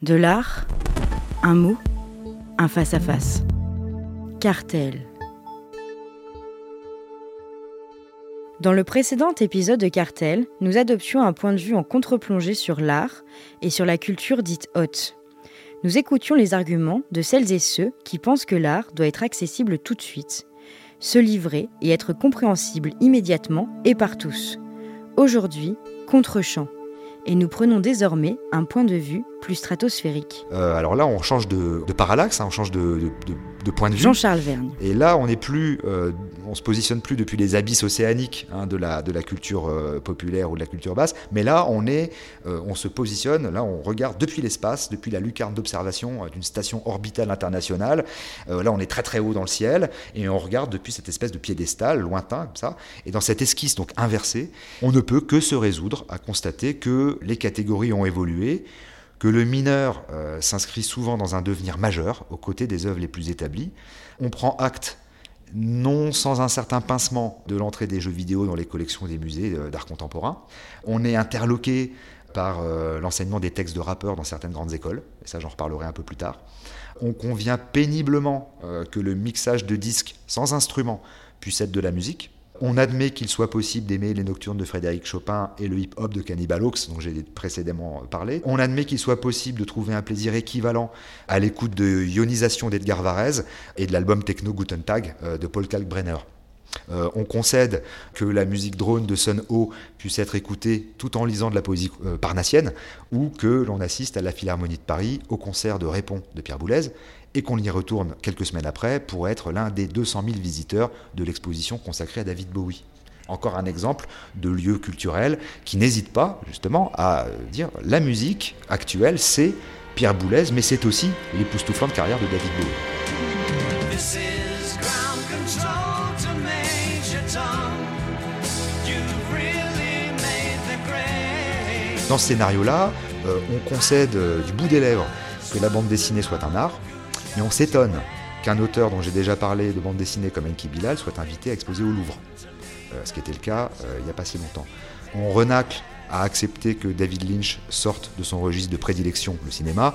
De l'art, un mot, un face-à-face. Cartel. Dans le précédent épisode de Cartel, nous adoptions un point de vue en contre-plongée sur l'art et sur la culture dite haute. Nous écoutions les arguments de celles et ceux qui pensent que l'art doit être accessible tout de suite, se livrer et être compréhensible immédiatement et par tous. Aujourd'hui, contre-champ et nous prenons désormais un point de vue plus stratosphérique. Euh, alors là, on change de, parallaxe, hein, on change de, point de vue. Jean-Charles Vergne. Et là, on n'est plus, euh, on se positionne plus depuis les abysses océaniques hein, de, la, de la culture euh, populaire ou de la culture basse, mais là, on est, on se positionne, là, on regarde depuis l'espace, depuis la lucarne d'observation d'une station orbitale internationale. là, on est très très haut dans le ciel et on regarde depuis cette espèce de piédestal lointain comme ça. Et dans cette esquisse donc inversée, on ne peut que se résoudre à constater que les catégories ont évolué que le mineur euh, s'inscrit souvent dans un devenir majeur aux côtés des œuvres les plus établies. On prend acte, non sans un certain pincement, de l'entrée des jeux vidéo dans les collections des musées euh, d'art contemporain. On est interloqué par euh, l'enseignement des textes de rappeurs dans certaines grandes écoles, et ça j'en reparlerai un peu plus tard. On convient péniblement que le mixage de disques sans instrument puisse être de la musique, on admet qu'il soit possible d'aimer les nocturnes de Frédéric Chopin et le hip-hop de Cannibal Ox, dont j'ai précédemment parlé. On admet qu'il soit possible de trouver un plaisir équivalent à l'écoute de Ionisation d'Edgar Varese et de l'album Techno Guten Tag euh, de Paul Kalkbrenner. Euh, on concède que la musique drone de Sun Ho puisse être écoutée tout en lisant de la poésie euh, parnassienne, ou que l'on assiste à la Philharmonie de Paris au concert de Répond de Pierre Boulez, et qu'on y retourne quelques semaines après pour être l'un des 200 000 visiteurs de l'exposition consacrée à David Bowie. Encore un exemple de lieu culturel qui n'hésite pas justement à dire la musique actuelle c'est Pierre Boulez, mais c'est aussi l'époustouflante carrière de David Bowie. Dans ce scénario-là, euh, on concède euh, du bout des lèvres que la bande dessinée soit un art, mais on s'étonne qu'un auteur dont j'ai déjà parlé de bande dessinée comme Enki Bilal soit invité à exposer au Louvre, euh, ce qui était le cas il n'y a pas si longtemps. On renacle à accepter que David Lynch sorte de son registre de prédilection, le cinéma,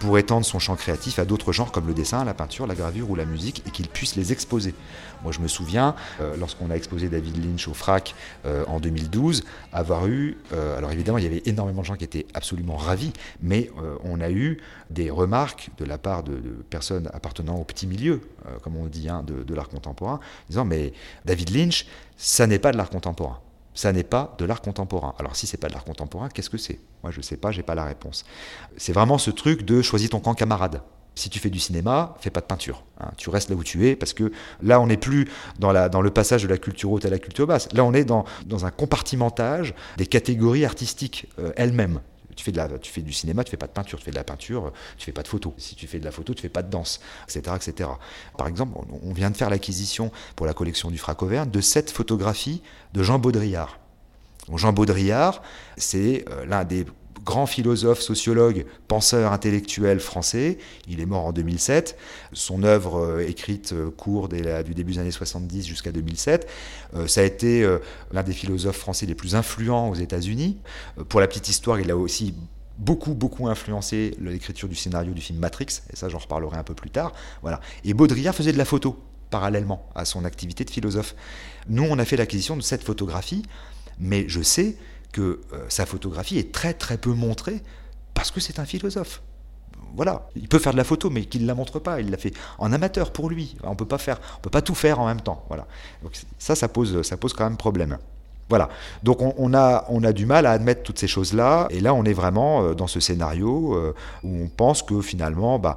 pour étendre son champ créatif à d'autres genres comme le dessin, la peinture, la gravure ou la musique et qu'il puisse les exposer. Moi je me souviens, euh, lorsqu'on a exposé David Lynch au FRAC euh, en 2012, avoir eu, euh, alors évidemment il y avait énormément de gens qui étaient absolument ravis, mais on a eu des remarques de la part de, personnes appartenant au petit milieu, comme on dit, hein, de, de l'art contemporain, disant mais David Lynch, ça n'est pas de l'art contemporain ça n'est pas de l'art contemporain. Alors si c'est pas de l'art contemporain, qu'est-ce que c'est? Moi je sais pas, j'ai pas la réponse. C'est vraiment ce truc de choisis ton camp camarade. Si tu fais du cinéma, fais pas de peinture. Hein. Tu restes là où tu es parce que là on n'est plus dans, le passage de la culture haute à la culture basse. Là on est dans, dans un compartimentage des catégories artistiques euh, elles-mêmes. Tu fais, du cinéma, tu fais pas de peinture, tu fais de la peinture, tu fais pas de photo. Si tu fais de la photo, tu fais pas de danse, etc. etc. Par exemple, on vient de faire l'acquisition pour la collection du Frac Auvergne de sept photographies de Jean Baudrillard. Jean Baudrillard, c'est euh, l'un des grands philosophes, sociologues, penseurs intellectuels français. Il est mort en 2007. Son œuvre euh, écrite euh, court du début des années 70 jusqu'à 2007. ça a été l'un des philosophes français les plus influents aux États-Unis. pour la petite histoire, il a aussi beaucoup, beaucoup influencé l'écriture du scénario du film Matrix, et ça j'en reparlerai un peu plus tard. Voilà. Et Baudrillard faisait de la photo parallèlement à son activité de philosophe. Nous, on a fait l'acquisition de cette photographie mais je sais que euh, sa photographie est très très peu montrée parce que c'est un philosophe. Voilà, il peut faire de la photo, mais qu'il ne la montre pas. Il l'a fait en amateur pour lui. On peut pas faire, on peut pas tout faire en même temps. Voilà. Donc ça, ça pose, ça pose quand même problème. Voilà. Donc on, a, du mal à admettre toutes ces choses-là. Et là, on est vraiment euh, dans ce scénario euh, où on pense que finalement, bah,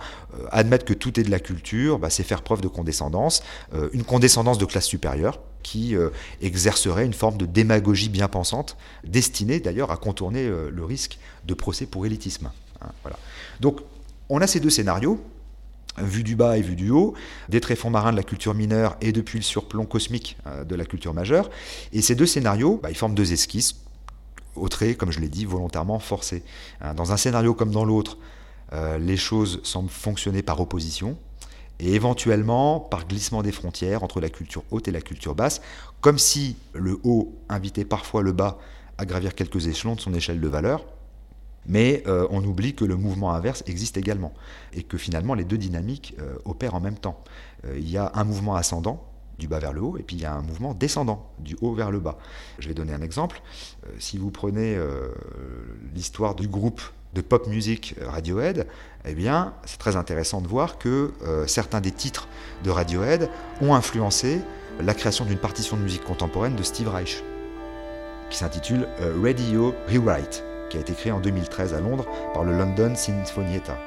admettre que tout est de la culture, bah, c'est faire preuve de condescendance, une condescendance de classe supérieure qui euh, exercerait une forme de démagogie bien pensante, destinée d'ailleurs à contourner euh, le risque de procès pour élitisme. Hein, voilà. Donc on a ces deux scénarios, vu du bas et vu du haut, des tréfonds marins de la culture mineure et depuis le surplomb cosmique euh, de la culture majeure. Et ces deux scénarios, bah, ils forment deux esquisses, au trait, comme je l'ai dit, volontairement forcées. Hein, dans un scénario comme dans l'autre, les choses semblent fonctionner par opposition, et éventuellement par glissement des frontières entre la culture haute et la culture basse, comme si le haut invitait parfois le bas à gravir quelques échelons de son échelle de valeur. Mais euh, on oublie que le mouvement inverse existe également et que finalement les deux dynamiques euh, opèrent en même temps. Euh, il y a un mouvement ascendant du bas vers le haut et puis il y a un mouvement descendant du haut vers le bas. Je vais donner un exemple. si vous prenez l'histoire du groupe de pop music Radiohead, eh bien c'est très intéressant de voir que certains des titres de Radiohead ont influencé la création d'une partition de musique contemporaine de Steve Reich qui s'intitule Radio Rewrite qui a été créé en 2013 à Londres par le London Sinfonietta.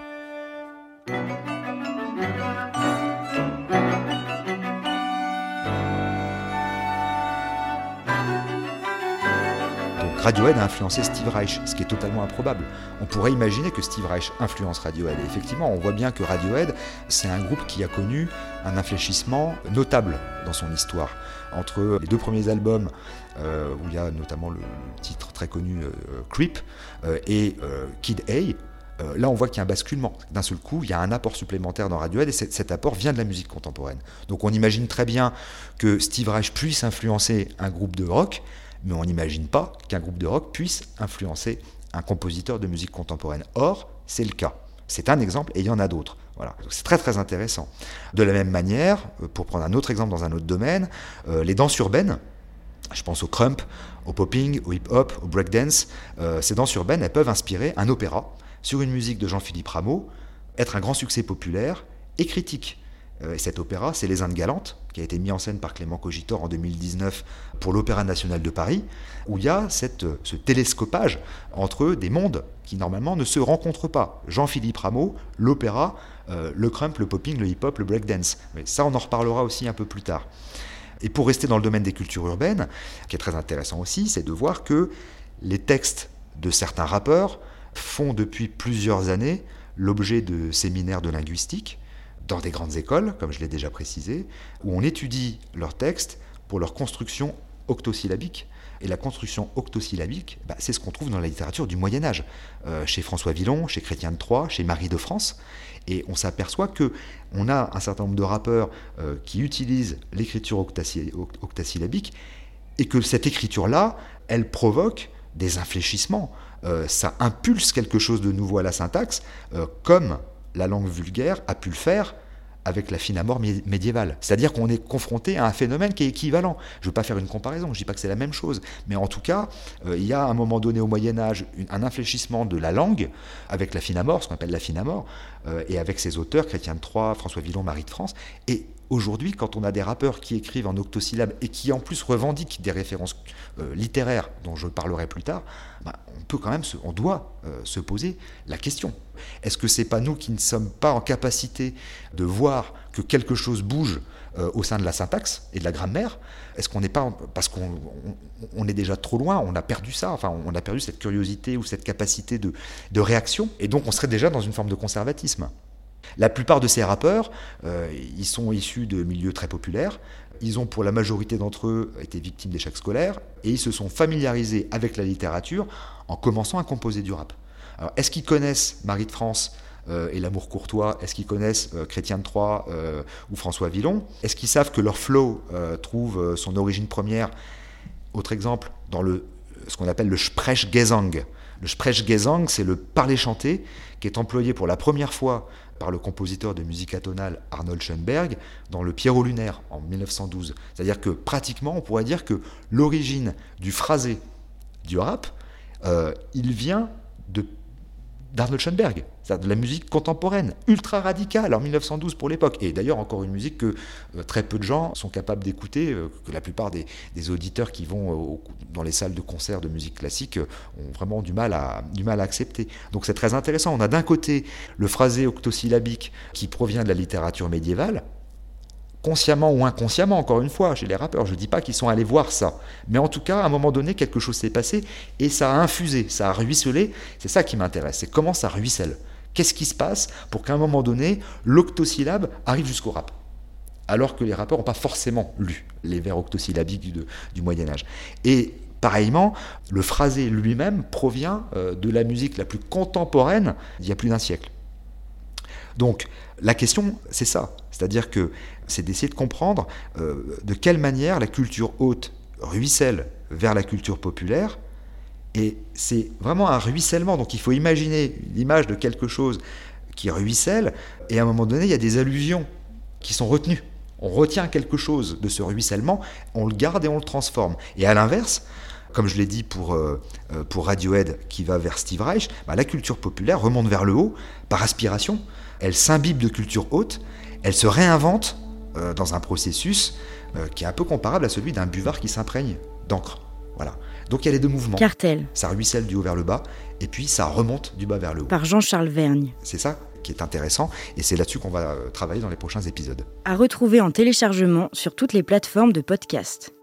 Radiohead a influencé Steve Reich, ce qui est totalement improbable. On pourrait imaginer que Steve Reich influence Radiohead. Et effectivement, on voit bien que Radiohead, c'est un groupe qui a connu un infléchissement notable dans son histoire. Entre les deux premiers albums, euh, où il y a notamment le, titre très connu euh, Creep, euh, et Kid A, là, on voit qu'il y a un basculement. D'un seul coup, il y a un apport supplémentaire dans Radiohead et cet apport vient de la musique contemporaine. Donc on imagine très bien que Steve Reich puisse influencer un groupe de rock, mais on n'imagine pas qu'un groupe de rock puisse influencer un compositeur de musique contemporaine. Or, c'est le cas. C'est un exemple et il y en a d'autres. Voilà. C'est très très intéressant. De la même manière, pour prendre un autre exemple dans un autre domaine, les danses urbaines, je pense au crump, au popping, au hip-hop, au breakdance. Euh, ces danses urbaines, elles peuvent inspirer un opéra sur une musique de Jean-Philippe Rameau, être un grand succès populaire et critique. Euh, et cet opéra, c'est Les Indes Galantes, qui a été mis en scène par Clément Cogitor en 2019 pour l'Opéra national de Paris, où il y a cette, ce télescopage entre des mondes qui normalement ne se rencontrent pas. Jean-Philippe Rameau, l'opéra, euh, le crump, le popping, le hip-hop, le breakdance. Mais ça, on en reparlera aussi un peu plus tard. Et pour rester dans le domaine des cultures urbaines, qui est très intéressant aussi, c'est de voir que les textes de certains rappeurs font depuis plusieurs années l'objet de séminaires de linguistique dans des grandes écoles, comme je l'ai déjà précisé, où on étudie leurs textes pour leur construction octosyllabique. Et la construction octosyllabique, bah, c'est ce qu'on trouve dans la littérature du Moyen Âge, euh, chez François Villon, chez Chrétien de Troyes, chez Marie de France. Et on s'aperçoit que on a un certain nombre de rappeurs euh, qui utilisent l'écriture octasyllabique et que cette écriture-là, elle provoque des infléchissements. Euh, ça impulse quelque chose de nouveau à la syntaxe, comme la langue vulgaire a pu le faire avec la fine mort médiévale. C'est-à-dire qu'on est confronté à un phénomène qui est équivalent. Je ne veux pas faire une comparaison, je ne dis pas que c'est la même chose, mais en tout cas, euh, il y a à un moment donné au Moyen Âge un infléchissement de la langue avec la fine mort, ce qu'on appelle la fine mort, euh, et avec ses auteurs, Chrétien de Troyes, François Villon, Marie de France, Aujourd'hui, quand on a des rappeurs qui écrivent en octosyllabes et qui en plus revendiquent des références euh, littéraires dont je parlerai plus tard, bah, on peut quand même, on doit euh, se poser la question. Est-ce que c'est pas nous qui ne sommes pas en capacité de voir que quelque chose bouge euh, au sein de la syntaxe et de la grammaire? Est-ce qu'on n'est pas parce qu'on est déjà trop loin, on a perdu ça, enfin on a perdu cette curiosité ou cette capacité de réaction, et donc on serait déjà dans une forme de conservatisme. La plupart de ces rappeurs, euh, ils sont issus de milieux très populaires. Ils ont, pour la majorité d'entre eux, été victimes d'échecs scolaires et ils se sont familiarisés avec la littérature en commençant à composer du rap. Alors, est-ce qu'ils connaissent Marie de France euh, et l'amour courtois? Est-ce qu'ils connaissent euh, Chrétien de Troyes ou François Villon? Est-ce qu'ils savent que leur flow trouve son origine première? Autre exemple, dans le, ce qu'on appelle le Sprechgesang. Le Sprechgesang, c'est le parler chanté qui est employé pour la première fois par le compositeur de musique atonale Arnold Schoenberg dans Le Pierrot lunaire en 1912. C'est-à-dire que pratiquement, on pourrait dire que l'origine du phrasé du rap, euh, il vient de d'Arnold Schoenberg, de la musique contemporaine, ultra radicale en 1912 pour l'époque. Et d'ailleurs, encore une musique que euh, très peu de gens sont capables d'écouter, euh, que la plupart des, auditeurs qui vont euh, dans les salles de concert de musique classique ont vraiment du mal à, du mal à accepter. Donc c'est très intéressant. On a d'un côté le phrasé octosyllabique qui provient de la littérature médiévale, consciemment ou inconsciemment, encore une fois, chez les rappeurs. Je ne dis pas qu'ils sont allés voir ça. Mais en tout cas, à un moment donné, quelque chose s'est passé et ça a infusé, ça a ruisselé. C'est ça qui m'intéresse, c'est comment ça ruisselle. Qu'est-ce qui se passe pour qu'à un moment donné, l'octosyllabe arrive jusqu'au rap? Alors que les rappeurs n'ont pas forcément lu les vers octosyllabiques du, du Moyen Âge. Et pareillement, le phrasé lui-même provient euh, de la musique la plus contemporaine d'il y a plus d'un siècle. Donc la question, c'est ça. C'est-à-dire que c'est d'essayer de comprendre euh, de quelle manière la culture haute ruisselle vers la culture populaire Et c'est vraiment un ruissellement. Donc il faut imaginer l'image de quelque chose qui ruisselle, et à un moment donné, il y a des allusions qui sont retenues. On retient quelque chose de ce ruissellement, on le garde et on le transforme. Et à l'inverse, comme je l'ai dit pour, euh, euh, pour Radiohead qui va vers Steve Reich, bah, la culture populaire remonte vers le haut par aspiration. Elle s'imbibe de culture haute, elle se réinvente euh, dans un processus qui est un peu comparable à celui d'un buvard qui s'imprègne d'encre. Voilà. Donc il y a les deux mouvements. Cartel. Ça ruisselle du haut vers le bas, et puis ça remonte du bas vers le haut. Par Jean-Charles Vergne. C'est ça qui est intéressant, et c'est là-dessus qu'on va travailler dans les prochains épisodes. À retrouver en téléchargement sur toutes les plateformes de podcast.